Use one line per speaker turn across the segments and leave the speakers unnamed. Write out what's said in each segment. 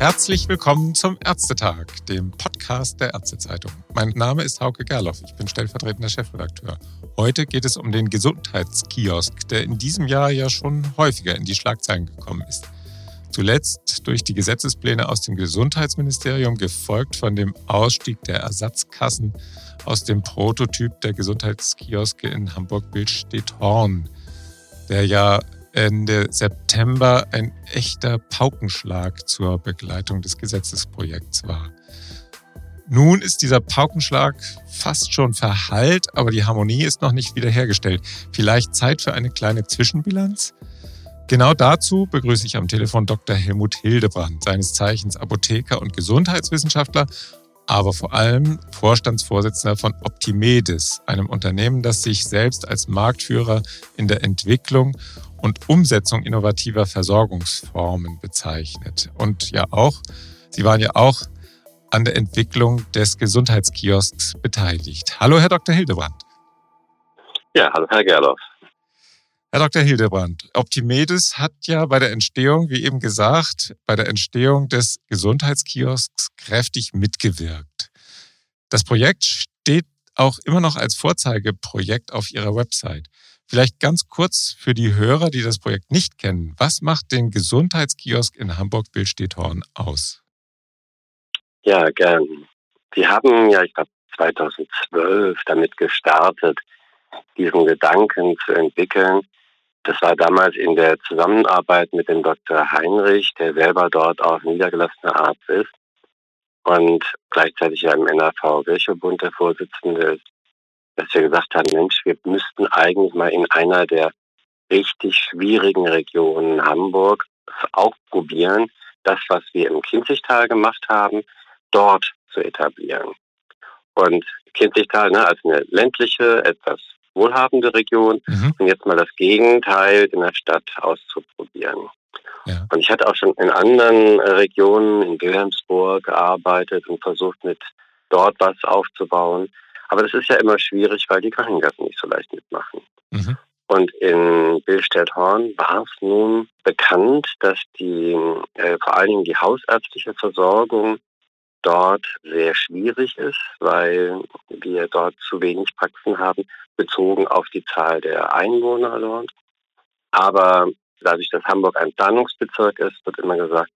Herzlich willkommen zum Ärztetag, dem Podcast der Ärztezeitung. Mein Name ist Hauke Gerloff, ich bin stellvertretender Chefredakteur. Heute geht es um den Gesundheitskiosk, der in diesem Jahr ja schon häufiger in die Schlagzeilen gekommen ist. Zuletzt durch die Gesetzespläne aus dem Gesundheitsministerium, gefolgt von dem Ausstieg der Ersatzkassen aus dem Prototyp der Gesundheitskioske in Hamburg-Bildstedt-Horn, der ja Ende September ein echter Paukenschlag zur Begleitung des Gesetzesprojekts war. Nun ist dieser Paukenschlag fast schon verhallt, aber die Harmonie ist noch nicht wiederhergestellt. Vielleicht Zeit für eine kleine Zwischenbilanz? Genau dazu begrüße ich am Telefon Dr. Helmut Hildebrand, seines Zeichens Apotheker und Gesundheitswissenschaftler, aber vor allem Vorstandsvorsitzender von Optimedis, einem Unternehmen, das sich selbst als Marktführer in der Entwicklung und Umsetzung innovativer Versorgungsformen bezeichnet. Und ja auch, Sie waren ja auch an der Entwicklung des Gesundheitskiosks beteiligt. Hallo, Herr Dr. Hildebrand.
Ja, hallo, Herr Gerloff.
Herr Dr. Hildebrand, Optimedis hat ja bei der Entstehung, wie eben gesagt, bei der Entstehung des Gesundheitskiosks kräftig mitgewirkt. Das Projekt steht auch immer noch als Vorzeigeprojekt auf Ihrer Website. Vielleicht ganz kurz für die Hörer, die das Projekt nicht kennen. Was macht den Gesundheitskiosk in Hamburg-Bildstedthorn aus?
Ja, gern. Wir haben ja, ich glaube, 2012 damit gestartet, diesen Gedanken zu entwickeln. Das war damals in der Zusammenarbeit mit dem Dr. Heinrich, der selber dort auch niedergelassener Arzt ist und gleichzeitig ja im NAV Wirchebund der Vorsitzende ist dass wir gesagt haben, Mensch, wir müssten eigentlich mal in einer der richtig schwierigen Regionen Hamburg auch probieren, das, was wir im Kinzigtal gemacht haben, dort zu etablieren. Und Kinzigtal ne, als eine ländliche, etwas wohlhabende Region mhm. und jetzt mal das Gegenteil in der Stadt auszuprobieren. Ja. Und ich hatte auch schon in anderen Regionen, in Wilhelmsburg gearbeitet und versucht, mit dort was aufzubauen. Aber das ist ja immer schwierig, weil die Krankenkassen nicht so leicht mitmachen. Mhm. Und in Billstedt-Horn war es nun bekannt, dass die, äh, vor allen Dingen die hausärztliche Versorgung dort sehr schwierig ist, weil wir dort zu wenig Praxen haben, bezogen auf die Zahl der Einwohner dort. Aber dadurch, dass Hamburg ein Planungsbezirk ist, wird immer gesagt,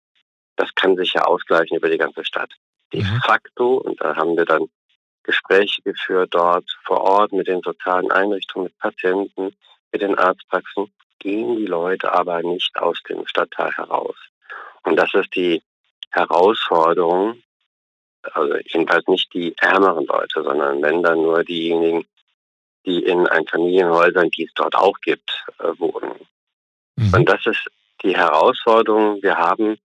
das kann sich ja ausgleichen über die ganze Stadt. De mhm. facto, und da haben wir dann Gespräche geführt dort vor Ort mit den sozialen Einrichtungen, mit Patienten, mit den Arztpraxen, gehen die Leute aber nicht aus dem Stadtteil heraus. Und das ist die Herausforderung, also jedenfalls nicht die ärmeren Leute, sondern wenn dann nur diejenigen, die in Einfamilienhäusern, die es dort auch gibt, äh, wohnen. Mhm. Und das ist die Herausforderung. Wir haben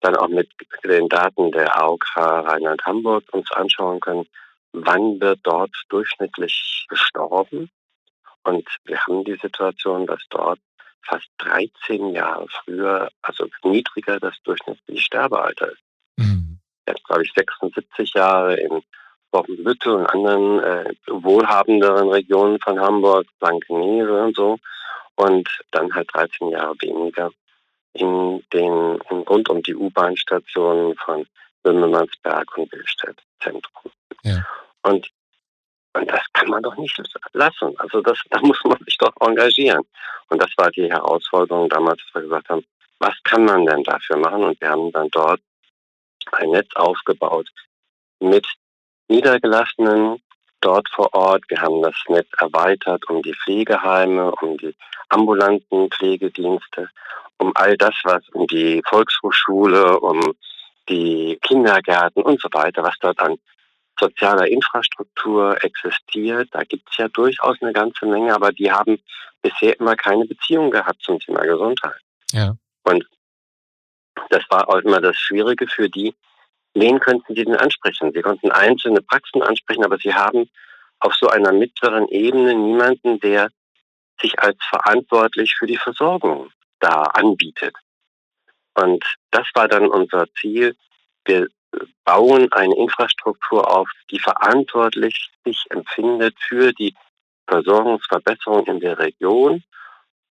dann auch mit den Daten der AOK Rheinland-Hamburg uns anschauen können, wann wird dort durchschnittlich gestorben. Und wir haben die Situation, dass dort fast 13 Jahre früher, also niedriger das durchschnittliche Sterbealter ist. Mhm. Jetzt glaube ich 76 Jahre in Wochenbüttel und anderen äh, wohlhabenderen Regionen von Hamburg, Blankenese und so. Und dann halt 13 Jahre weniger in den in, rund um die U-Bahn-Stationen von Wimmelmannsberg und Billstedt Zentrum. Ja. Und, und das kann man doch nicht lassen. Also das, da muss man sich doch engagieren. Und das war die Herausforderung damals, dass wir gesagt haben, was kann man denn dafür machen? Und wir haben dann dort ein Netz aufgebaut mit Niedergelassenen dort vor Ort. Wir haben das Netz erweitert um die Pflegeheime, um die ambulanten Pflegedienste, um all das, was um die Volkshochschule, um die Kindergärten und so weiter, was dort an sozialer Infrastruktur existiert. Da gibt es ja durchaus eine ganze Menge, aber die haben bisher immer keine Beziehung gehabt zum Thema Gesundheit. Ja. Und das war auch immer das Schwierige für die. Wen könnten sie denn ansprechen? Sie konnten einzelne Praxen ansprechen, aber sie haben auf so einer mittleren Ebene niemanden, der sich als verantwortlich für die Versorgung da anbietet. Und das war dann unser Ziel. Wir bauen eine Infrastruktur auf, die verantwortlich sich empfindet für die Versorgungsverbesserung in der Region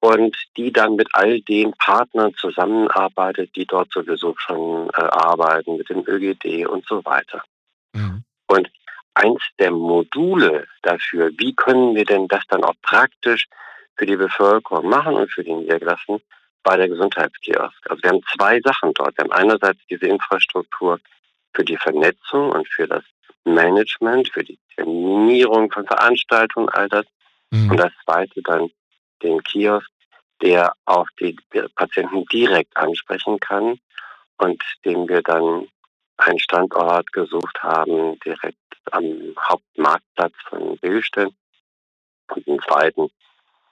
und die dann mit all den Partnern zusammenarbeitet, die dort sowieso schon äh, arbeiten, mit dem ÖGD und so weiter. Mhm. Und eins der Module dafür, wie können wir denn das dann auch praktisch für die Bevölkerung machen und für die Niedergelassenen, war der Gesundheitskiosk. Also wir haben zwei Sachen dort. Wir haben einerseits diese Infrastruktur für die Vernetzung und für das Management, für die Terminierung von Veranstaltungen, all das. Mhm. Und das zweite dann den Kiosk, der auch die Patienten direkt ansprechen kann und den wir dann einen Standort gesucht haben, direkt am Hauptmarktplatz von Billstedt und einen zweiten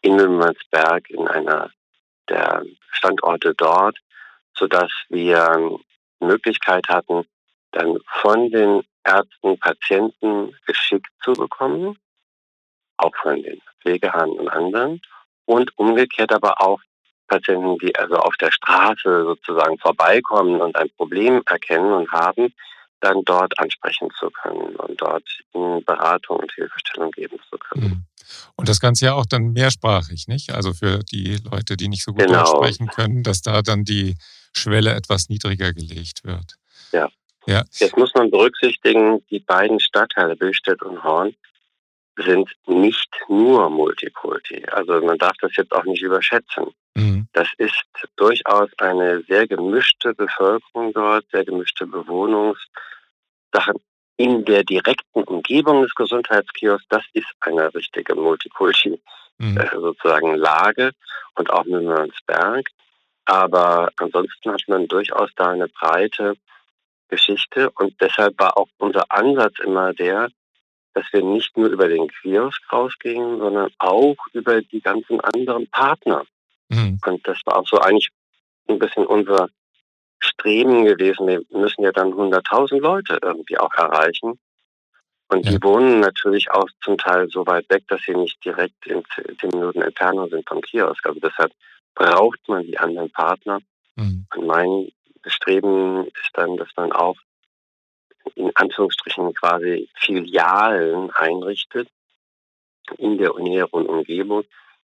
in Müngersberg in einer der Standorte dort, sodass wir Möglichkeit hatten, dann von den Ärzten Patienten geschickt zu bekommen, auch von den Pflegehahn und anderen, und umgekehrt aber auch Patienten, die also auf der Straße sozusagen vorbeikommen und ein Problem erkennen und haben, dann dort ansprechen zu können und dort Beratung und Hilfestellung geben zu können. Mhm.
Und das Ganze ja auch dann mehrsprachig, nicht? Also für die Leute, die nicht so gut genau. Deutsch sprechen können, dass da dann die Schwelle etwas niedriger gelegt wird.
Ja. Ja. Jetzt muss man berücksichtigen, die beiden Stadtteile Billstedt und Horn sind nicht nur Multikulti. Also man darf das jetzt auch nicht überschätzen. Mhm. Das ist durchaus eine sehr gemischte Bevölkerung dort, sehr gemischte Bewohnungssachen in der direkten Umgebung des Gesundheitskiosks. Das ist eine richtige Multikulti mhm. äh, sozusagen Lage und auch Müngersberg. Aber ansonsten hat man durchaus da eine breite Geschichte und deshalb war auch unser Ansatz immer der, dass wir nicht nur über den Kiosk rausgingen, sondern auch über die ganzen anderen Partner. Mhm. Und das war auch so eigentlich ein bisschen unser Streben gewesen. Wir müssen ja dann 100.000 Leute irgendwie auch erreichen. Und ja. die wohnen natürlich auch zum Teil so weit weg, dass sie nicht direkt in 10 Minuten Entfernung sind vom Kiosk. Also deshalb braucht man die anderen Partner. Mhm. Und mein Streben ist dann, dass man auch in Anführungsstrichen quasi Filialen einrichtet in der näheren Umgebung,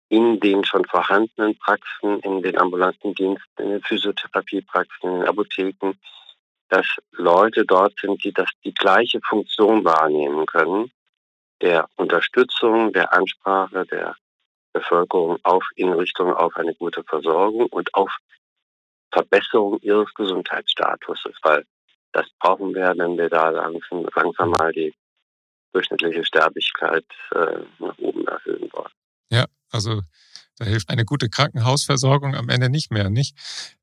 in den schon vorhandenen Praxen, in den ambulanten Diensten, in den Physiotherapiepraxen, in den Apotheken, dass Leute dort sind, die das die gleiche Funktion wahrnehmen können, der Unterstützung, der Ansprache der Bevölkerung auf in Richtung auf eine gute Versorgung und auf Verbesserung ihres Gesundheitsstatuses, weil das brauchen wir, wenn wir da langsam, langsam mal die durchschnittliche Sterblichkeit äh, nach oben erhöhen wollen.
Ja, also da hilft eine gute Krankenhausversorgung am Ende nicht mehr, nicht?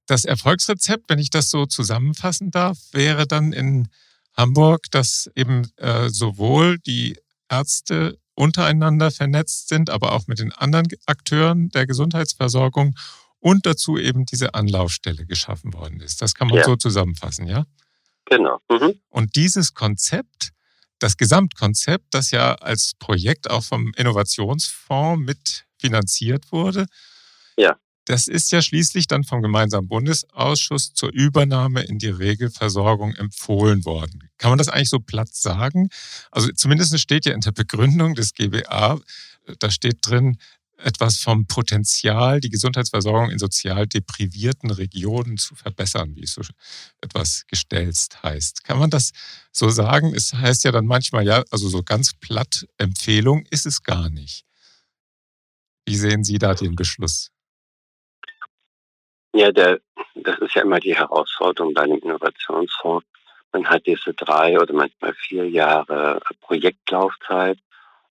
Das Erfolgsrezept, wenn ich das so zusammenfassen darf, wäre dann in Hamburg, dass eben äh, sowohl die Ärzte untereinander vernetzt sind, aber auch mit den anderen Akteuren der Gesundheitsversorgung und dazu eben diese Anlaufstelle geschaffen worden ist. Das kann man ja. so zusammenfassen, ja?
Genau. Mhm.
Und dieses Konzept, das Gesamtkonzept, das ja als Projekt auch vom Innovationsfonds mitfinanziert wurde,
ja.
das ist ja schließlich dann vom gemeinsamen Bundesausschuss zur Übernahme in die Regelversorgung empfohlen worden. Kann man das eigentlich so platt sagen? Also zumindest steht ja in der Begründung des GBA, da steht drin, etwas vom Potenzial, die Gesundheitsversorgung in sozial deprivierten Regionen zu verbessern, wie es so etwas gestelzt heißt. Kann man das so sagen? Es heißt ja dann manchmal, ja, also so ganz platt Empfehlung ist es gar nicht. Wie sehen Sie da den Beschluss?
Ja, der, das ist ja immer die Herausforderung bei einem Innovationsfonds. Man hat diese drei oder manchmal vier Jahre Projektlaufzeit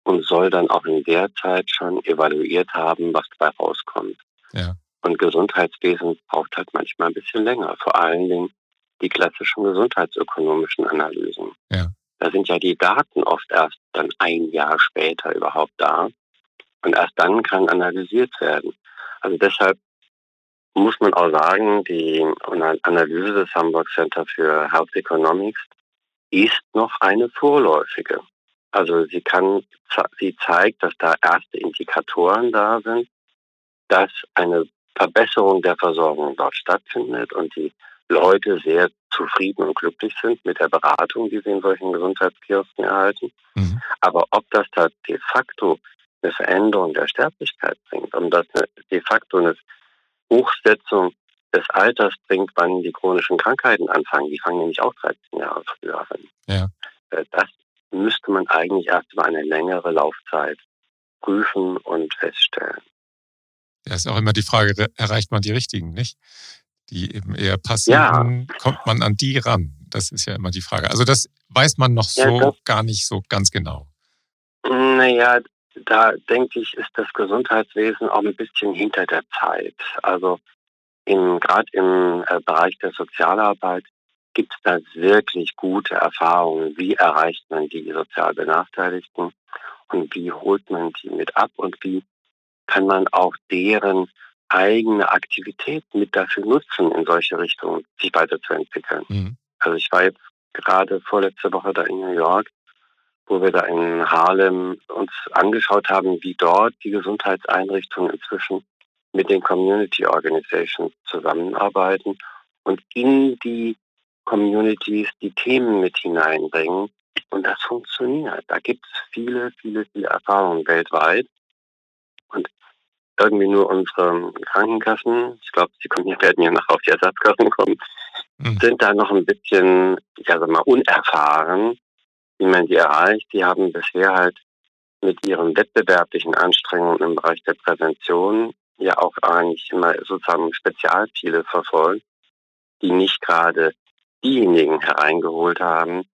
und soll dann auch in der Zeit schon evaluiert haben, was dabei rauskommt.
Ja.
Und Gesundheitswesen braucht halt manchmal ein bisschen länger, vor allen Dingen die klassischen gesundheitsökonomischen Analysen.
Ja.
Da sind ja die Daten oft erst dann ein Jahr später überhaupt da. Und erst dann kann analysiert werden. Also deshalb muss man auch sagen, die Analyse des Hamburg Center für Health Economics ist noch eine vorläufige. Also sie kann, sie zeigt, dass da erste Indikatoren da sind, dass eine Verbesserung der Versorgung dort stattfindet und die Leute sehr zufrieden und glücklich sind mit der Beratung, die sie in solchen Gesundheitskiosken erhalten. Mhm. Aber ob das da de facto eine Veränderung der Sterblichkeit bringt, um das eine, de facto eine Hochsetzung des Alters bringt, wann die chronischen Krankheiten anfangen. Die fangen nämlich auch 13 Jahre früher an. Ja. Äh, das müsste man eigentlich erst über eine längere Laufzeit prüfen und feststellen.
Ja, ist auch immer die Frage, erreicht man die richtigen, nicht? Die eben eher passiven, ja. kommt man an die ran? Das ist ja immer die Frage. Also das weiß man noch so ja, gar nicht so ganz genau.
Naja, da denke ich, ist das Gesundheitswesen auch ein bisschen hinter der Zeit. Also gerade im äh, Bereich der Sozialarbeit gibt es da wirklich gute Erfahrungen. Wie erreicht man die sozial Benachteiligten und wie holt man die mit ab und wie kann man auch deren eigene Aktivität mit dafür nutzen, in solche Richtungen sich weiterzuentwickeln. Mhm. Also ich war jetzt gerade vorletzte Woche da in New York, wo wir da in Harlem uns angeschaut haben, wie dort die Gesundheitseinrichtungen inzwischen mit den Community Organizations zusammenarbeiten und in die Communities die Themen mit hineinbringen. Und das funktioniert. Da gibt es viele, viele, viele Erfahrungen weltweit. Und irgendwie nur unsere Krankenkassen, ich glaube, sie kommen, werden ja noch auf die Ersatzkassen kommen, mhm. sind da noch ein bisschen, ja, sag mal, unerfahren, wie man die erreicht. Die haben bisher halt mit ihren wettbewerblichen Anstrengungen im Bereich der Prävention ja auch eigentlich immer sozusagen Spezialziele verfolgt, die nicht gerade diejenigen hereingeholt haben,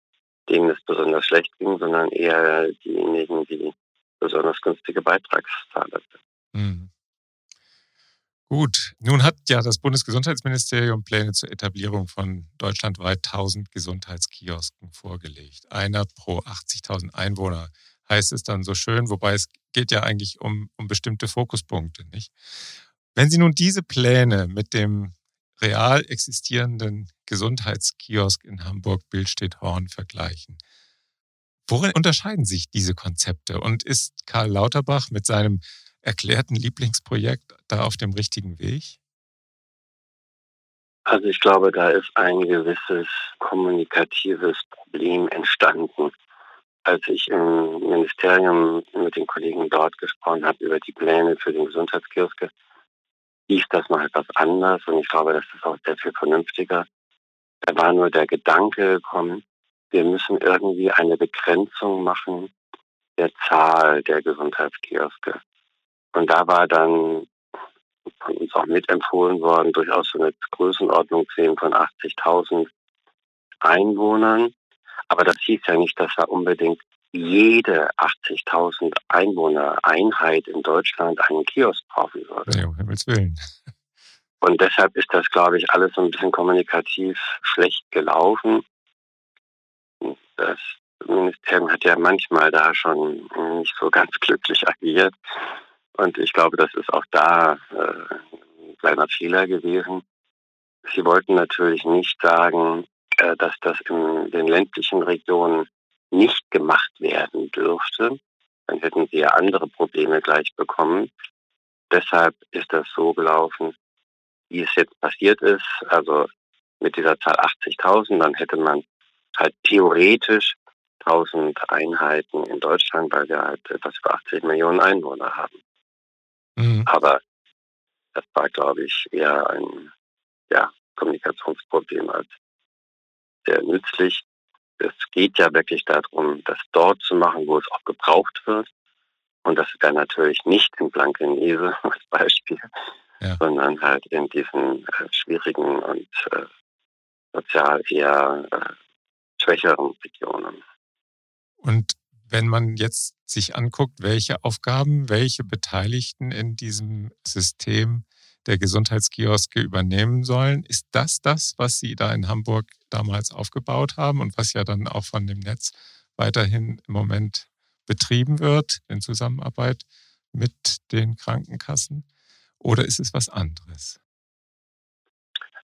denen es besonders schlecht ging, sondern eher diejenigen, die besonders günstige Beitragszahler sind. Mhm.
Gut, nun hat ja das Bundesgesundheitsministerium Pläne zur Etablierung von deutschlandweit 1000 Gesundheitskiosken vorgelegt. Einer pro 80.000 Einwohner heißt es dann so schön, wobei es geht ja eigentlich um, um bestimmte Fokuspunkte, nicht? Wenn Sie nun diese Pläne mit dem real existierenden Gesundheitskiosk in Hamburg Bildstedt-Horn vergleichen, worin unterscheiden sich diese Konzepte und ist Karl Lauterbach mit seinem erklärten Lieblingsprojekt da auf dem richtigen Weg?
Also ich glaube, da ist ein gewisses kommunikatives Problem entstanden. Als ich im Ministerium mit den Kollegen dort gesprochen habe über die Pläne für den Gesundheitskioske, hieß das noch etwas anders und ich glaube, das ist auch sehr viel vernünftiger. Da war nur der Gedanke gekommen, wir müssen irgendwie eine Begrenzung machen der Zahl der Gesundheitskioske. Und da war dann von uns auch mitempfohlen worden, durchaus so eine Größenordnung sehen von 80.000 Einwohnern. Aber das hieß ja nicht, dass da unbedingt jede 80.000 Einwohner Einheit in Deutschland einen Kiosk brauchen würde.
Ja, um Himmels Willen.
Und deshalb ist das, glaube ich, alles so ein bisschen kommunikativ schlecht gelaufen. Das Ministerium hat ja manchmal da schon nicht so ganz glücklich agiert. Und ich glaube, das ist auch da äh, ein kleiner Fehler gewesen. Sie wollten natürlich nicht sagen, äh, dass das in den ländlichen Regionen nicht gemacht werden dürfte. Dann hätten sie ja andere Probleme gleich bekommen. Deshalb ist das so gelaufen, wie es jetzt passiert ist. Also mit dieser Zahl 80.000, dann hätte man halt theoretisch 1000 Einheiten in Deutschland, weil wir halt etwas über 80 Millionen Einwohner haben. Mhm. Aber das war, glaube ich, eher ein ja, Kommunikationsproblem als sehr nützlich. Es geht ja wirklich darum, das dort zu machen, wo es auch gebraucht wird. Und das wäre natürlich nicht in Blankenese als Beispiel, ja. sondern halt in diesen äh, schwierigen und äh, sozial eher äh, schwächeren Regionen.
Und wenn man jetzt sich anguckt, welche Aufgaben, welche Beteiligten in diesem System der Gesundheitskioske übernehmen sollen, ist das das, was Sie da in Hamburg damals aufgebaut haben und was ja dann auch von dem Netz weiterhin im Moment betrieben wird in Zusammenarbeit mit den Krankenkassen? Oder ist es was anderes?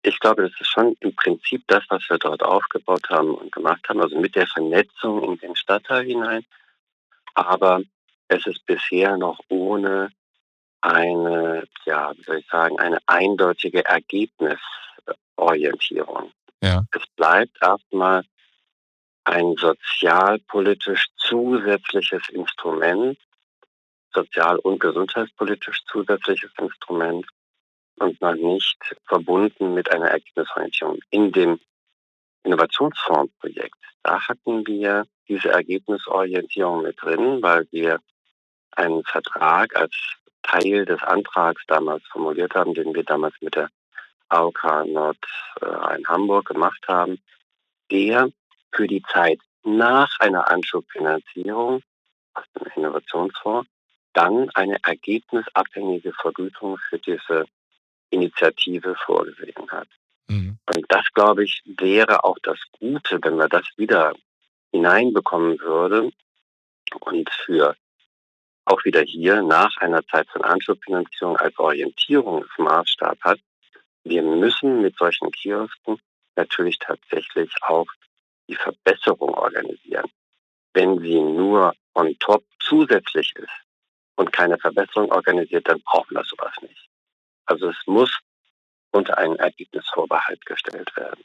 Ich glaube, das ist schon im Prinzip das, was wir dort aufgebaut haben und gemacht haben, also mit der Vernetzung in den Stadtteil hinein. Aber es ist bisher noch ohne eine, ja, wie soll ich sagen, eine eindeutige Ergebnisorientierung. Ja. Es bleibt erstmal ein sozialpolitisch zusätzliches Instrument sozial- und gesundheitspolitisch zusätzliches Instrument und noch nicht verbunden mit einer Ergebnisorientierung. In dem Innovationsfondsprojekt, da hatten wir diese Ergebnisorientierung mit drin, weil wir einen Vertrag als Teil des Antrags damals formuliert haben, den wir damals mit der AOK Nord äh, in Hamburg gemacht haben, der für die Zeit nach einer Anschubfinanzierung aus dem Innovationsfonds dann eine ergebnisabhängige Vergütung für diese Initiative vorgesehen hat. Mhm. Und das, glaube ich, wäre auch das Gute, wenn man das wieder hineinbekommen würde und für auch wieder hier nach einer Zeit von Anschubfinanzierung als Orientierungsmaßstab hat. Wir müssen mit solchen Kiosken natürlich tatsächlich auch die Verbesserung organisieren. Wenn sie nur on top zusätzlich ist und keine Verbesserung organisiert, dann brauchen wir sowas nicht. Also es muss unter einen Ergebnisvorbehalt gestellt werden.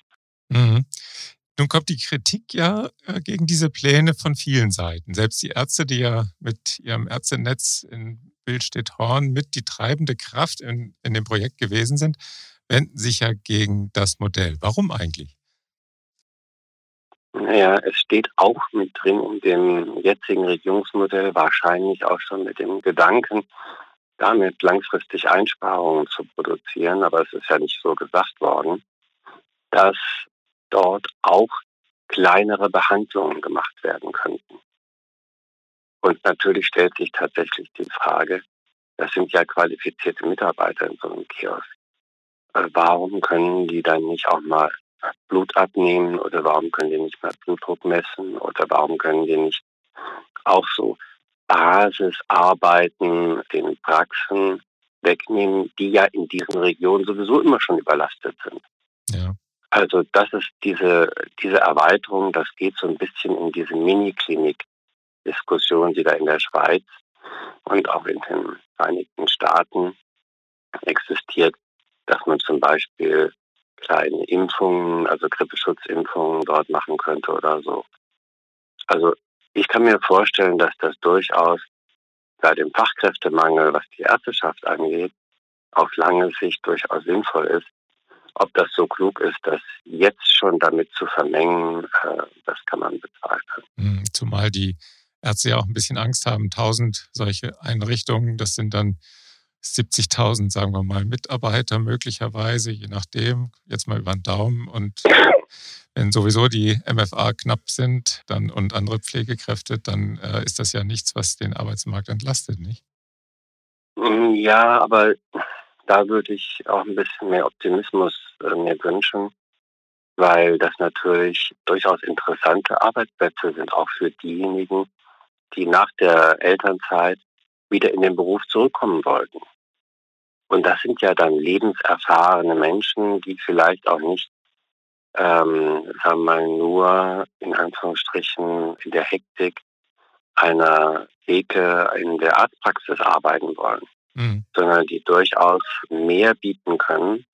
Nun kommt die Kritik ja äh, gegen diese Pläne von vielen Seiten. Selbst die Ärzte, die ja mit ihrem Ärztenetz in Bildstedt-Horn mit die treibende Kraft in, in dem Projekt gewesen sind, wenden sich ja gegen das Modell. Warum eigentlich?
Naja, es steht auch mit drin in dem jetzigen Regierungsmodell, wahrscheinlich auch schon mit dem Gedanken, damit langfristig Einsparungen zu produzieren, aber es ist ja nicht so gesagt worden, dass dort auch kleinere Behandlungen gemacht werden könnten. Und natürlich stellt sich tatsächlich die Frage, das sind ja qualifizierte Mitarbeiter in so einem Kiosk. Äh, warum können die dann nicht auch mal Blut abnehmen oder warum können die nicht mal Blutdruck messen oder warum können die nicht auch so Basisarbeiten den Praxen wegnehmen, die ja in diesen Regionen sowieso immer schon überlastet sind. Ja. Also das ist diese, diese Erweiterung, das geht so ein bisschen in diese Mini-Klinik-Diskussion, die da in der Schweiz und auch in den Vereinigten Staaten existiert, dass man zum Beispiel kleine Impfungen, also Grippeschutzimpfungen dort machen könnte oder so. Also ich kann mir vorstellen, dass das durchaus bei dem Fachkräftemangel, was die Ärzteschaft angeht, auf lange Sicht durchaus sinnvoll ist. Ob das so klug ist, das jetzt schon damit zu vermengen, äh, das kann man bezweifeln.
Hm, zumal die Ärzte ja auch ein bisschen Angst haben, tausend solche Einrichtungen, das sind dann 70.000, sagen wir mal, Mitarbeiter möglicherweise, je nachdem, jetzt mal über den Daumen. Und wenn sowieso die MFA knapp sind dann, und andere Pflegekräfte, dann äh, ist das ja nichts, was den Arbeitsmarkt entlastet, nicht?
Mm, ja, aber da würde ich auch ein bisschen mehr Optimismus äh, mir wünschen, weil das natürlich durchaus interessante Arbeitsplätze sind, auch für diejenigen, die nach der Elternzeit wieder in den Beruf zurückkommen wollten. Und das sind ja dann lebenserfahrene Menschen, die vielleicht auch nicht, ähm, sagen wir mal, nur in Anführungsstrichen in der Hektik einer Theke in der Arztpraxis arbeiten wollen, mhm. sondern die durchaus mehr bieten können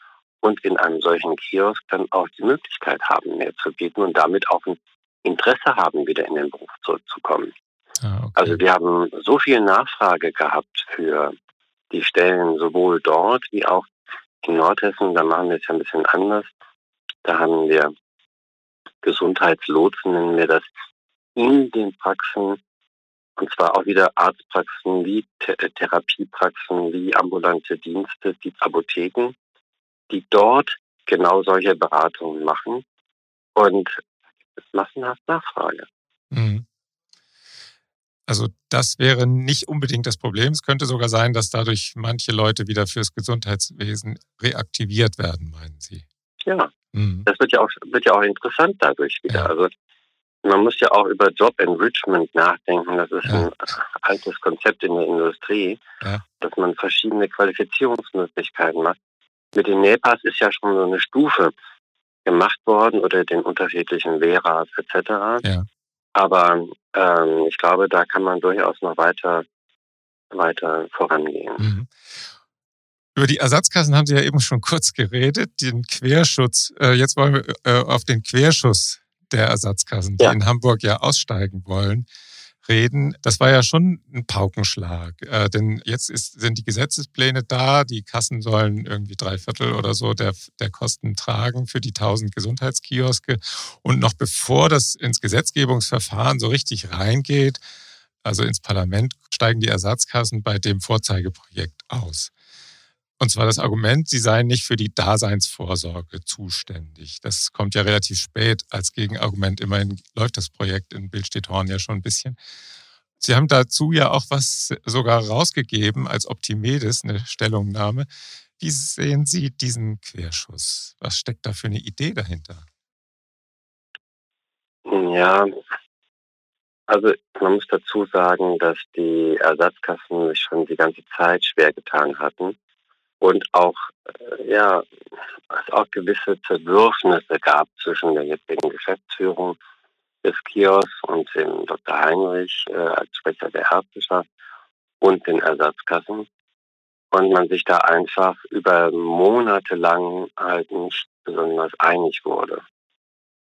und in einem solchen Kiosk dann auch die Möglichkeit haben, mehr zu bieten und damit auch ein Interesse haben, wieder in den Beruf zurückzukommen. Ah, okay. Also wir haben so viel Nachfrage gehabt für die Stellen sowohl dort wie auch in Nordhessen. Da machen wir es ja ein bisschen anders. Da haben wir Gesundheitslotsen, nennen wir das, in den Praxen, und zwar auch wieder Arztpraxen wie Therapiepraxen, wie ambulante Dienste, wie Apotheken, die dort genau solche Beratungen machen. Und es ist massenhaft Nachfrage. Mhm.
Also das wäre nicht unbedingt das Problem. Es könnte sogar sein, dass dadurch manche Leute wieder fürs Gesundheitswesen reaktiviert werden, meinen Sie?
Ja, mhm. das wird ja, auch, wird ja auch interessant dadurch wieder. Ja. Also man muss ja auch über Job Enrichment nachdenken. Das ist ja. ein altes Konzept in der Industrie, ja. dass man verschiedene Qualifizierungsmöglichkeiten macht. Mit den NEPAs ist ja schon so eine Stufe gemacht worden oder den unterschiedlichen Veras etc. Ja. Aber ähm, ich glaube, da kann man durchaus noch weiter, weiter vorangehen. Mhm.
Über die Ersatzkassen haben Sie ja eben schon kurz geredet, den Querschutz. Äh, jetzt wollen wir äh, auf den Querschuss der Ersatzkassen, die ja. in Hamburg ja aussteigen wollen, reden. Das war ja schon ein Paukenschlag. Äh, denn jetzt ist, sind die Gesetzespläne da, die Kassen sollen irgendwie drei Viertel oder so der, der Kosten tragen für die 1000 Gesundheitskioske. Und noch bevor das ins Gesetzgebungsverfahren so richtig reingeht, also ins Parlament, steigen die Ersatzkassen bei dem Vorzeigeprojekt aus. Und zwar das Argument, sie seien nicht für die Daseinsvorsorge zuständig. Das kommt ja relativ spät als Gegenargument. Immerhin läuft das Projekt in Bild steht Horn ja schon ein bisschen. Sie haben dazu ja auch was sogar rausgegeben als Optimedes, eine Stellungnahme. Wie sehen Sie diesen Querschuss? Was steckt da für eine Idee dahinter?
Ja, also man muss dazu sagen, dass die Ersatzkassen sich schon die ganze Zeit schwer getan hatten und auch, äh, ja, es auch gewisse Zerwürfnisse gab zwischen der jetzigen Geschäftsführung des Kiosks und dem Dr. Heinrich äh, als Sprecher der Ärzteschaft und den Ersatzkassen. Und man sich da einfach über Monate lang halt nicht besonders einig wurde.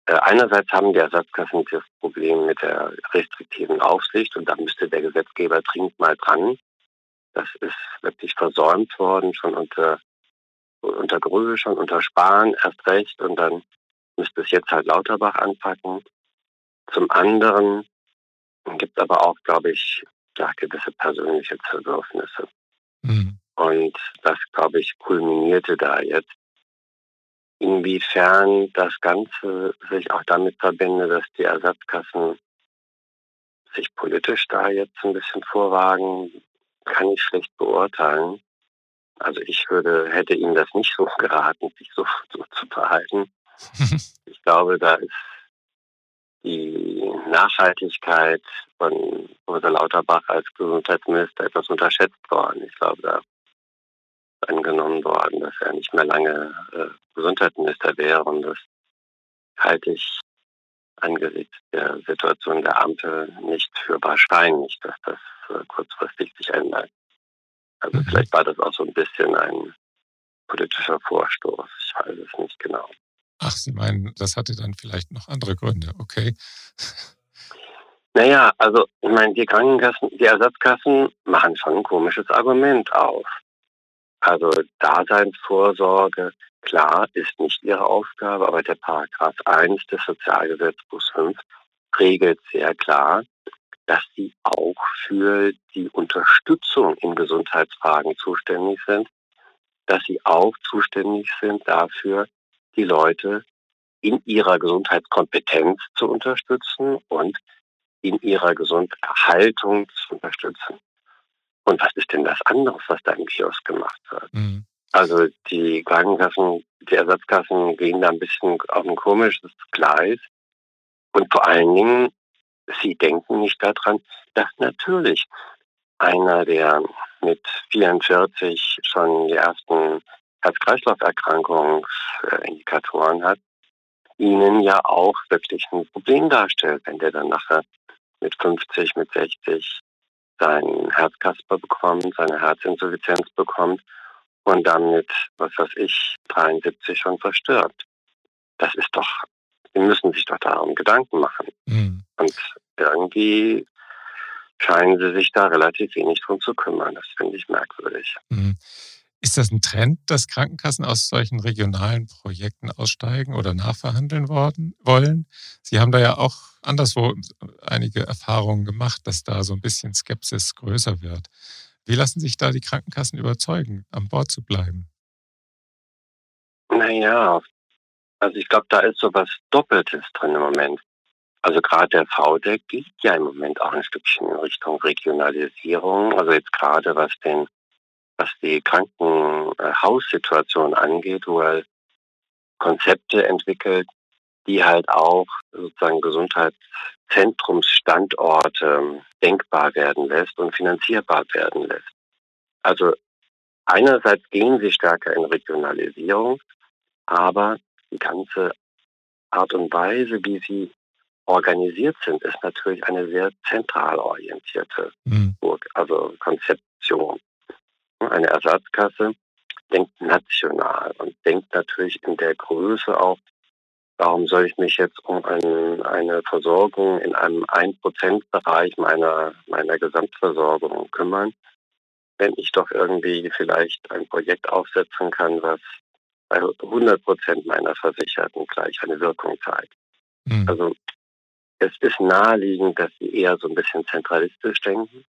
Äh, einerseits haben die Ersatzkassen das Problem mit der restriktiven Aufsicht und da müsste der Gesetzgeber dringend mal dran. Das ist wirklich versäumt worden, schon unter, unter Gröhe, schon unter Spahn erst recht. Und dann müsste es jetzt halt Lauterbach anpacken. Zum anderen gibt es aber auch, glaube ich, ja, gewisse persönliche Zerwürfnisse. Mhm. Und das, glaube ich, kulminierte da jetzt. Inwiefern das Ganze sich auch damit verbindet, dass die Ersatzkassen sich politisch da jetzt ein bisschen vorwagen, kann ich schlecht beurteilen. Also ich würde, hätte ihm das nicht so geraten, sich so, so zu verhalten. ich glaube, da ist die Nachhaltigkeit von Professor Lauterbach als Gesundheitsminister etwas unterschätzt worden. Ich glaube, da ist angenommen worden, dass er nicht mehr lange äh, Gesundheitsminister wäre und das halte ich angesichts der Situation der Ampel nicht für wahrscheinlich, dass das kurzfristig sich ändert. Also mhm. vielleicht war das auch so ein bisschen ein politischer Vorstoß. Ich weiß es nicht genau.
Ach, Sie meinen, das hatte dann vielleicht noch andere Gründe, okay.
Naja, also ich meine, die Krankenkassen, die Ersatzkassen machen schon ein komisches Argument auf. Also Daseinsvorsorge, klar, ist nicht ihre Aufgabe, aber der Paragraph 1 des Sozialgesetzbuchs 5 regelt sehr klar, dass sie auch für die Unterstützung in Gesundheitsfragen zuständig sind, dass sie auch zuständig sind dafür, die Leute in ihrer Gesundheitskompetenz zu unterstützen und in ihrer Gesundhaltung zu unterstützen. Und was ist denn das anderes, was da im Kiosk gemacht wird? Mhm. Also die Krankenkassen, die Ersatzkassen gehen da ein bisschen auf ein komisches Gleis. Und vor allen Dingen, sie denken nicht daran, dass natürlich einer, der mit 44 schon die ersten Herz-Kreislauf-Erkrankungsindikatoren hat, ihnen ja auch wirklich ein Problem darstellt, wenn der dann nachher mit 50, mit 60 seinen Herzkasper bekommt, seine Herzinsuffizienz bekommt und dann mit, was weiß ich, 73 schon verstirbt. Das ist doch, die müssen sich doch darum Gedanken machen. Mhm. Und irgendwie scheinen sie sich da relativ wenig drum zu kümmern. Das finde ich merkwürdig.
Mhm. Ist das ein Trend, dass Krankenkassen aus solchen regionalen Projekten aussteigen oder nachverhandeln worden, wollen? Sie haben da ja auch anderswo einige Erfahrungen gemacht, dass da so ein bisschen Skepsis größer wird. Wie lassen sich da die Krankenkassen überzeugen, an Bord zu bleiben?
Naja, also ich glaube, da ist so was Doppeltes drin im Moment. Also gerade der VDEC geht ja im Moment auch ein Stückchen in Richtung Regionalisierung. Also jetzt gerade was den, was die Krankenhaussituation angeht, wo er Konzepte entwickelt, die halt auch sozusagen Gesundheitszentrumsstandorte denkbar werden lässt und finanzierbar werden lässt. Also einerseits gehen sie stärker in Regionalisierung, aber die ganze Art und Weise, wie sie organisiert sind, ist natürlich eine sehr zentral orientierte mhm. also Konzeption. Eine Ersatzkasse denkt national und denkt natürlich in der Größe auch Warum soll ich mich jetzt um ein, eine Versorgung in einem 1%-Bereich meiner, meiner Gesamtversorgung kümmern, wenn ich doch irgendwie vielleicht ein Projekt aufsetzen kann, was bei 100% meiner Versicherten gleich eine Wirkung zeigt. Mhm. Also es ist naheliegend, dass sie eher so ein bisschen zentralistisch denken,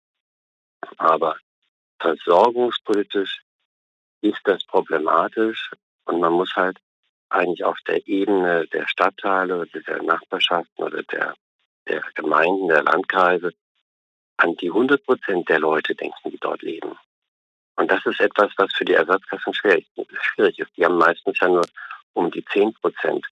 aber versorgungspolitisch ist das problematisch und man muss halt eigentlich auf der Ebene der Stadtteile oder der Nachbarschaften oder der, der Gemeinden, der Landkreise an die 100 Prozent der Leute denken, die dort leben. Und das ist etwas, was für die Ersatzkassen schwierig, schwierig ist. Die haben meistens ja nur um die 10 Prozent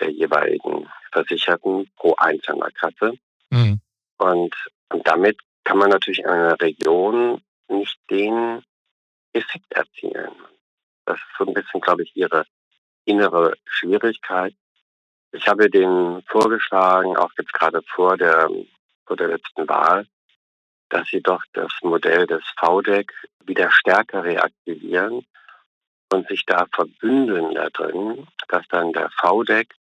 der jeweiligen Versicherten pro einzelner Kasse. Mhm. Und, und damit kann man natürlich in einer Region nicht den Effekt erzielen. Das ist so ein bisschen, glaube ich, ihre innere Schwierigkeit. Ich habe den vorgeschlagen, auch jetzt gerade vor der, vor der letzten Wahl, dass sie doch das Modell des VDEC wieder stärker reaktivieren und sich da verbünden da drin, dass dann der VDEC,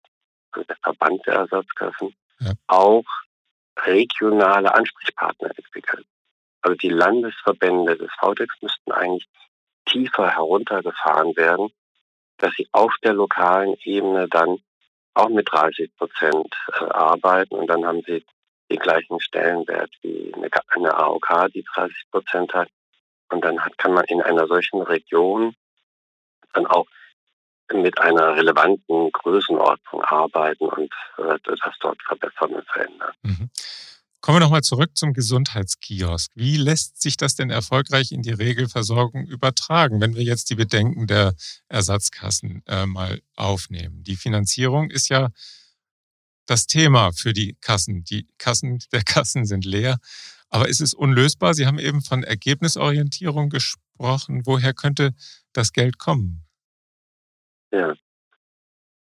der Verband der Ersatzkassen, ja. auch regionale Ansprechpartner entwickelt. Also die Landesverbände des VDECs müssten eigentlich tiefer heruntergefahren werden, dass sie auf der lokalen Ebene dann auch mit 30 Prozent äh, arbeiten und dann haben sie den gleichen Stellenwert wie eine, eine AOK, die 30 Prozent hat. Und dann hat, kann man in einer solchen Region dann auch mit einer relevanten Größenordnung arbeiten und äh, das dort verbessern und verändern. Mhm.
Kommen wir nochmal zurück zum Gesundheitskiosk. Wie lässt sich das denn erfolgreich in die Regelversorgung übertragen, wenn wir jetzt die Bedenken der Ersatzkassen äh, mal aufnehmen? Die Finanzierung ist ja das Thema für die Kassen. Die Kassen der Kassen sind leer. Aber ist es unlösbar? Sie haben eben von Ergebnisorientierung gesprochen. Woher könnte das Geld kommen?
Ja,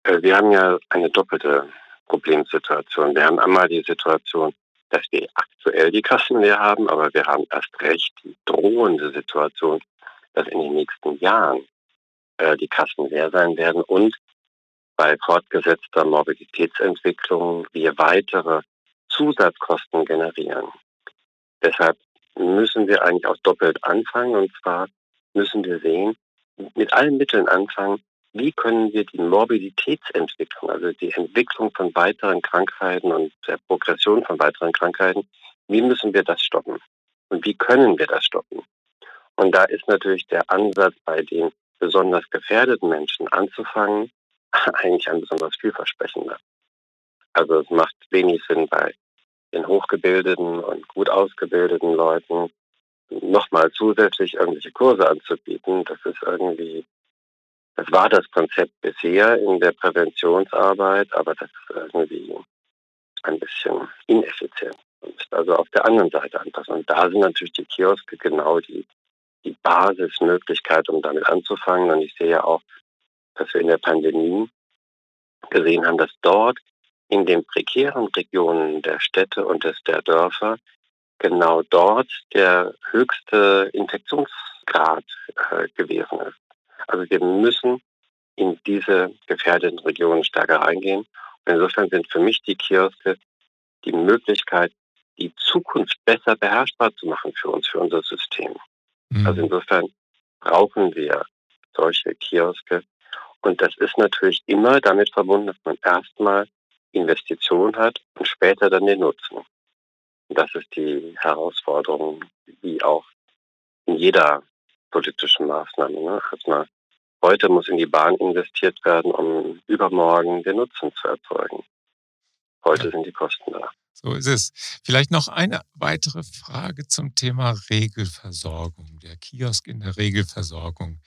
äh, wir haben ja eine doppelte Problemsituation. Wir haben einmal die Situation, dass wir aktuell die Kassen leer haben, aber wir haben erst recht die drohende Situation, dass in den nächsten Jahren äh, die Kassen leer sein werden und bei fortgesetzter Morbiditätsentwicklung wir weitere Zusatzkosten generieren. Deshalb müssen wir eigentlich auch doppelt anfangen und zwar müssen wir sehen, mit allen Mitteln anfangen, wie können wir die Morbiditätsentwicklung, also die Entwicklung von weiteren Krankheiten und der Progression von weiteren Krankheiten, wie müssen wir das stoppen? Und wie können wir das stoppen? Und da ist natürlich der Ansatz bei den besonders gefährdeten Menschen anzufangen, eigentlich ein besonders vielversprechender. Also es macht wenig Sinn bei den hochgebildeten und gut ausgebildeten Leuten nochmal zusätzlich irgendwelche Kurse anzubieten. Das ist irgendwie das war das Konzept bisher in der Präventionsarbeit, aber das ist irgendwie ein bisschen ineffizient. Man müsste also auf der anderen Seite anpassen. Und da sind natürlich die Kioske genau die, die Basismöglichkeit, um damit anzufangen. Und ich sehe ja auch, dass wir in der Pandemie gesehen haben, dass dort in den prekären Regionen der Städte und des, der Dörfer genau dort der höchste Infektionsgrad äh, gewesen ist. Also wir müssen in diese gefährdeten Regionen stärker reingehen. Und insofern sind für mich die Kioske die Möglichkeit, die Zukunft besser beherrschbar zu machen für uns, für unser System. Mhm. Also insofern brauchen wir solche Kioske. Und das ist natürlich immer damit verbunden, dass man erstmal Investitionen hat und später dann den Nutzen. Und das ist die Herausforderung, wie auch in jeder politischen Maßnahme. Ne? Erstmal Heute muss in die Bahn investiert werden, um übermorgen den Nutzen zu erzeugen. Heute sind die Kosten da.
So ist es. Vielleicht noch eine weitere Frage zum Thema Regelversorgung, der Kiosk in der Regelversorgung.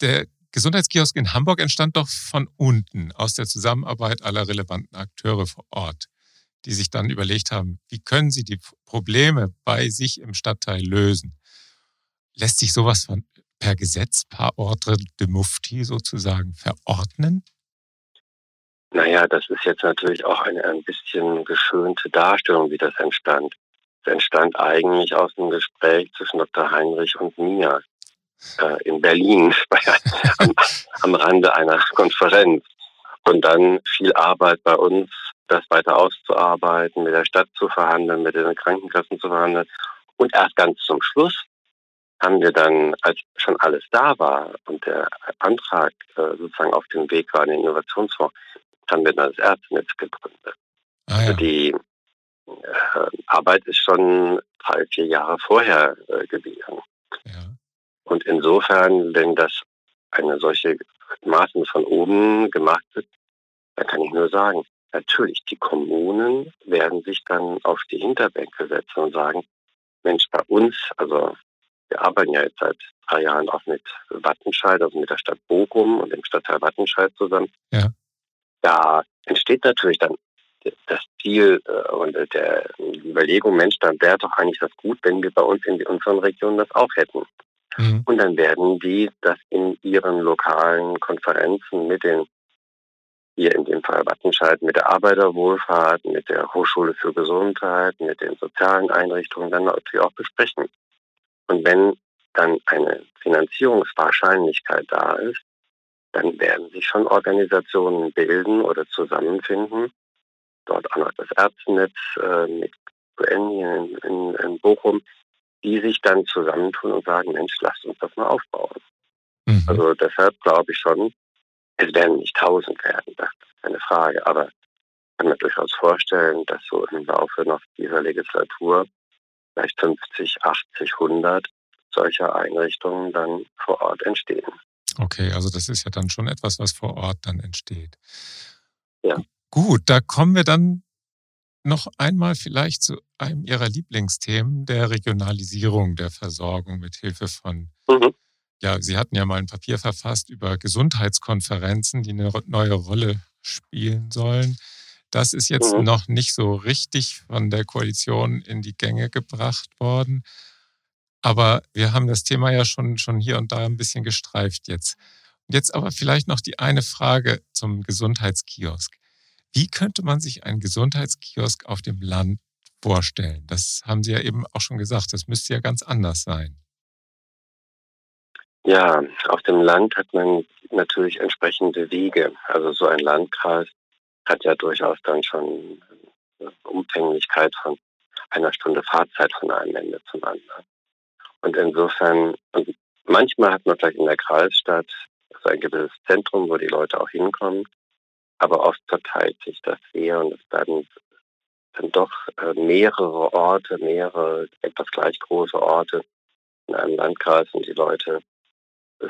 Der Gesundheitskiosk in Hamburg entstand doch von unten, aus der Zusammenarbeit aller relevanten Akteure vor Ort, die sich dann überlegt haben, wie können sie die Probleme bei sich im Stadtteil lösen. Lässt sich sowas von per Gesetz, par ordre de Mufti sozusagen verordnen?
Naja, das ist jetzt natürlich auch eine ein bisschen geschönte Darstellung, wie das entstand. Es entstand eigentlich aus einem Gespräch zwischen Dr. Heinrich und mir äh, in Berlin bei, am, am Rande einer Konferenz. Und dann viel Arbeit bei uns, das weiter auszuarbeiten, mit der Stadt zu verhandeln, mit den Krankenkassen zu verhandeln. Und erst ganz zum Schluss haben wir dann, als schon alles da war und der Antrag äh, sozusagen auf dem Weg war, den Innovationsfonds, haben wir dann das Ärztenetz gegründet. Ah, ja. Also die äh, Arbeit ist schon drei, vier Jahre vorher äh, gewesen. Ja. Und insofern, wenn das eine solche Maßnahme von oben gemacht wird, dann kann ich nur sagen, natürlich, die Kommunen werden sich dann auf die Hinterbänke setzen und sagen, Mensch, bei uns, also wir arbeiten ja jetzt seit drei Jahren auch mit Wattenscheid, also mit der Stadt Bochum und dem Stadtteil Wattenscheid zusammen. Ja. Da entsteht natürlich dann das Ziel äh, und der Überlegung, Mensch, dann wäre doch eigentlich das gut, wenn wir bei uns in unseren Regionen das auch hätten. Mhm. Und dann werden die das in ihren lokalen Konferenzen mit den, hier in dem Fall Wattenscheid, mit der Arbeiterwohlfahrt, mit der Hochschule für Gesundheit, mit den sozialen Einrichtungen dann natürlich auch besprechen. Und wenn dann eine Finanzierungswahrscheinlichkeit da ist, dann werden sich schon Organisationen bilden oder zusammenfinden. Dort auch noch das Ärztenetz äh, mit UN hier in, in, in, Bochum, die sich dann zusammentun und sagen, Mensch, lasst uns das mal aufbauen. Mhm. Also deshalb glaube ich schon, es werden nicht tausend werden, das ist keine Frage, aber ich kann mir durchaus vorstellen, dass so im Laufe noch dieser Legislatur vielleicht 50, 80, 100 solcher Einrichtungen dann vor Ort entstehen.
Okay, also das ist ja dann schon etwas, was vor Ort dann entsteht. Ja. Gut, da kommen wir dann noch einmal vielleicht zu einem Ihrer Lieblingsthemen, der Regionalisierung der Versorgung mit Hilfe von, mhm. ja, Sie hatten ja mal ein Papier verfasst über Gesundheitskonferenzen, die eine neue Rolle spielen sollen. Das ist jetzt mhm. noch nicht so richtig von der Koalition in die Gänge gebracht worden. Aber wir haben das Thema ja schon, schon hier und da ein bisschen gestreift jetzt. Jetzt aber vielleicht noch die eine Frage zum Gesundheitskiosk. Wie könnte man sich einen Gesundheitskiosk auf dem Land vorstellen? Das haben Sie ja eben auch schon gesagt, das müsste ja ganz anders sein.
Ja, auf dem Land hat man natürlich entsprechende Wege. Also so ein Landkreis hat ja durchaus dann schon eine Umfänglichkeit von einer Stunde Fahrzeit von einem Ende zum anderen. Und insofern, und manchmal hat man vielleicht in der Kreisstadt so ein gewisses Zentrum, wo die Leute auch hinkommen, aber oft verteilt sich das sehr und es werden dann doch äh, mehrere Orte, mehrere etwas gleich große Orte in einem Landkreis und die Leute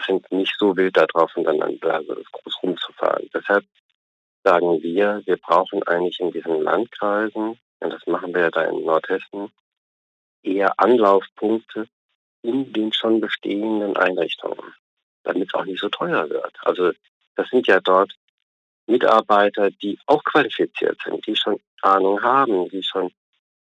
sind nicht so wild darauf, untereinander groß rumzufahren. Deshalb sagen wir, wir brauchen eigentlich in diesen Landkreisen, und das machen wir ja da in Nordhessen, eher Anlaufpunkte in den schon bestehenden Einrichtungen, damit es auch nicht so teuer wird. Also das sind ja dort Mitarbeiter, die auch qualifiziert sind, die schon Ahnung haben, die schon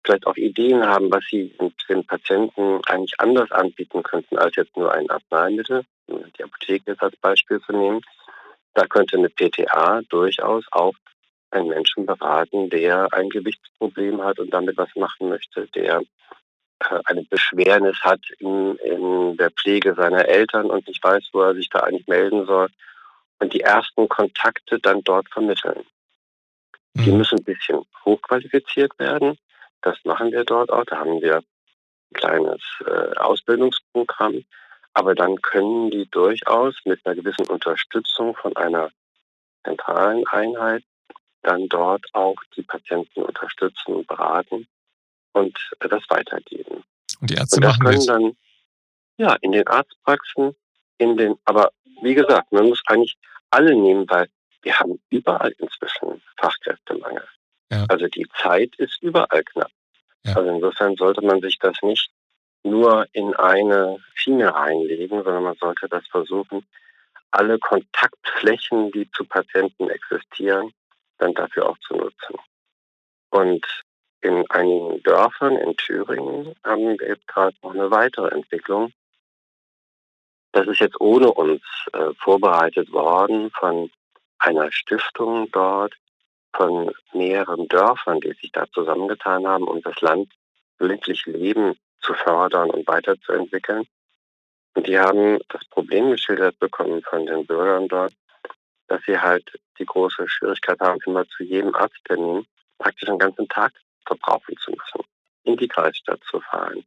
vielleicht auch Ideen haben, was sie den Patienten eigentlich anders anbieten könnten als jetzt nur ein Arzneimittel, die Apotheke jetzt als Beispiel zu nehmen. Da könnte eine PTA durchaus auch einen Menschen beraten, der ein Gewichtsproblem hat und damit was machen möchte, der äh, eine Beschwernis hat in, in der Pflege seiner Eltern und nicht weiß, wo er sich da eigentlich melden soll und die ersten Kontakte dann dort vermitteln. Mhm. Die müssen ein bisschen hochqualifiziert werden. Das machen wir dort auch. Da haben wir ein kleines äh, Ausbildungsprogramm. Aber dann können die durchaus mit einer gewissen Unterstützung von einer zentralen Einheit dann dort auch die Patienten unterstützen und beraten und das weitergeben.
Und die Ärzte und das machen können
dann ja in den Arztpraxen, in den, aber wie gesagt, man muss eigentlich alle nehmen, weil wir haben überall inzwischen Fachkräftemangel. Ja. Also die Zeit ist überall knapp. Ja. Also insofern sollte man sich das nicht nur in eine Schiene reinlegen, sondern man sollte das versuchen, alle Kontaktflächen, die zu Patienten existieren, dann dafür auch zu nutzen. Und in einigen Dörfern in Thüringen haben wir jetzt gerade noch eine weitere Entwicklung. Das ist jetzt ohne uns äh, vorbereitet worden von einer Stiftung dort, von mehreren Dörfern, die sich da zusammengetan haben, um das Land ländliche Leben zu fördern und weiterzuentwickeln. Und die haben das Problem geschildert bekommen von den Bürgern dort, dass sie halt die große Schwierigkeit haben, immer zu jedem Arzttermin praktisch einen ganzen Tag verbrauchen zu müssen, in die Kreisstadt zu fahren,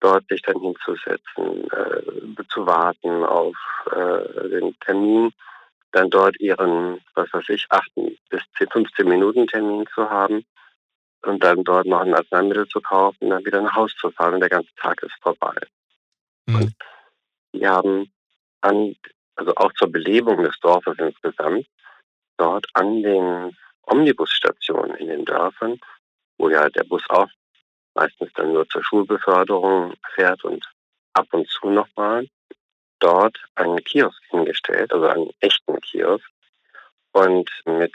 dort sich dann hinzusetzen, äh, zu warten auf äh, den Termin, dann dort ihren, was weiß ich, 8 bis 10, 15 Minuten Termin zu haben und dann dort noch ein Arzneimittel zu kaufen und dann wieder nach Hause zu fahren und der ganze Tag ist vorbei. Mhm. Und die haben an, also auch zur Belebung des Dorfes insgesamt, dort an den Omnibusstationen in den Dörfern, wo ja der Bus auch meistens dann nur zur Schulbeförderung fährt und ab und zu nochmal, dort einen Kiosk hingestellt, also einen echten Kiosk und mit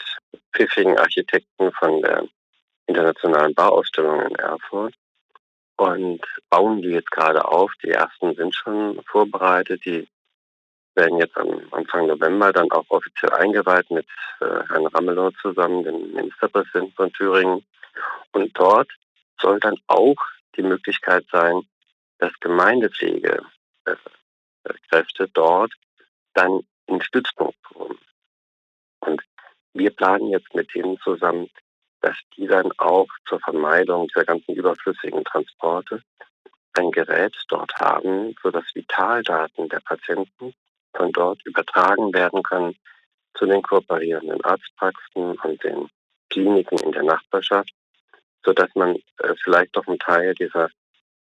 pfiffigen Architekten von der internationalen Bauausstellung in Erfurt und bauen die jetzt gerade auf. Die ersten sind schon vorbereitet. Die werden jetzt am Anfang November dann auch offiziell eingeweiht mit äh, Herrn Ramelow zusammen, dem Ministerpräsidenten von Thüringen. Und dort soll dann auch die Möglichkeit sein, dass Gemeindepflegekräfte äh, dort dann in Stützpunkt kommen. Und wir planen jetzt mit denen zusammen dass die dann auch zur Vermeidung dieser ganzen überflüssigen Transporte ein Gerät dort haben, sodass Vitaldaten der Patienten von dort übertragen werden können zu den kooperierenden Arztpraxen und den Kliniken in der Nachbarschaft, sodass man äh, vielleicht doch einen Teil dieser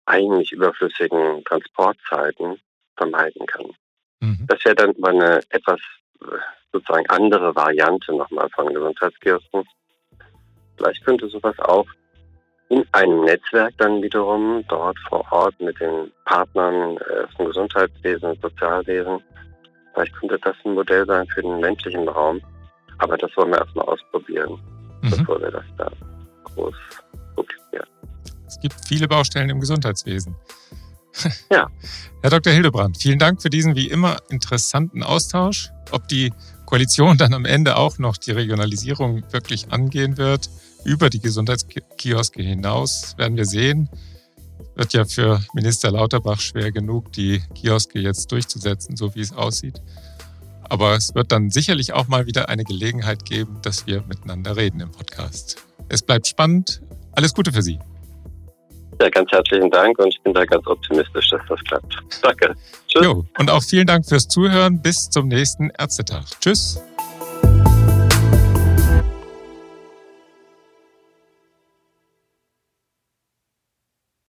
eigentlich überflüssigen Transportzeiten vermeiden kann. Mhm. Das wäre dann aber eine etwas äh, sozusagen andere Variante nochmal von Gesundheitskiosken, Vielleicht könnte sowas auch in einem Netzwerk dann wiederum dort vor Ort mit den Partnern äh, vom Gesundheitswesen und Sozialwesen, vielleicht könnte das ein Modell sein für den ländlichen Raum. Aber das wollen wir erstmal ausprobieren, mhm. bevor wir das da groß publizieren.
Es gibt viele Baustellen im Gesundheitswesen.
Ja.
Herr Dr. Hildebrand, vielen Dank für diesen wie immer interessanten Austausch. Ob die Koalition dann am Ende auch noch die Regionalisierung wirklich angehen wird, über die Gesundheitskioske hinaus, werden wir sehen. Wird ja für Minister Lauterbach schwer genug, die Kioske jetzt durchzusetzen, so wie es aussieht. Aber es wird dann sicherlich auch mal wieder eine Gelegenheit geben, dass wir miteinander reden im Podcast. Es bleibt spannend. Alles Gute für Sie.
Ja, ganz herzlichen Dank und ich bin da ganz optimistisch, dass das klappt. Danke.
Tschüss. Jo, und auch vielen Dank fürs Zuhören. Bis zum nächsten Ärztetag. Tschüss.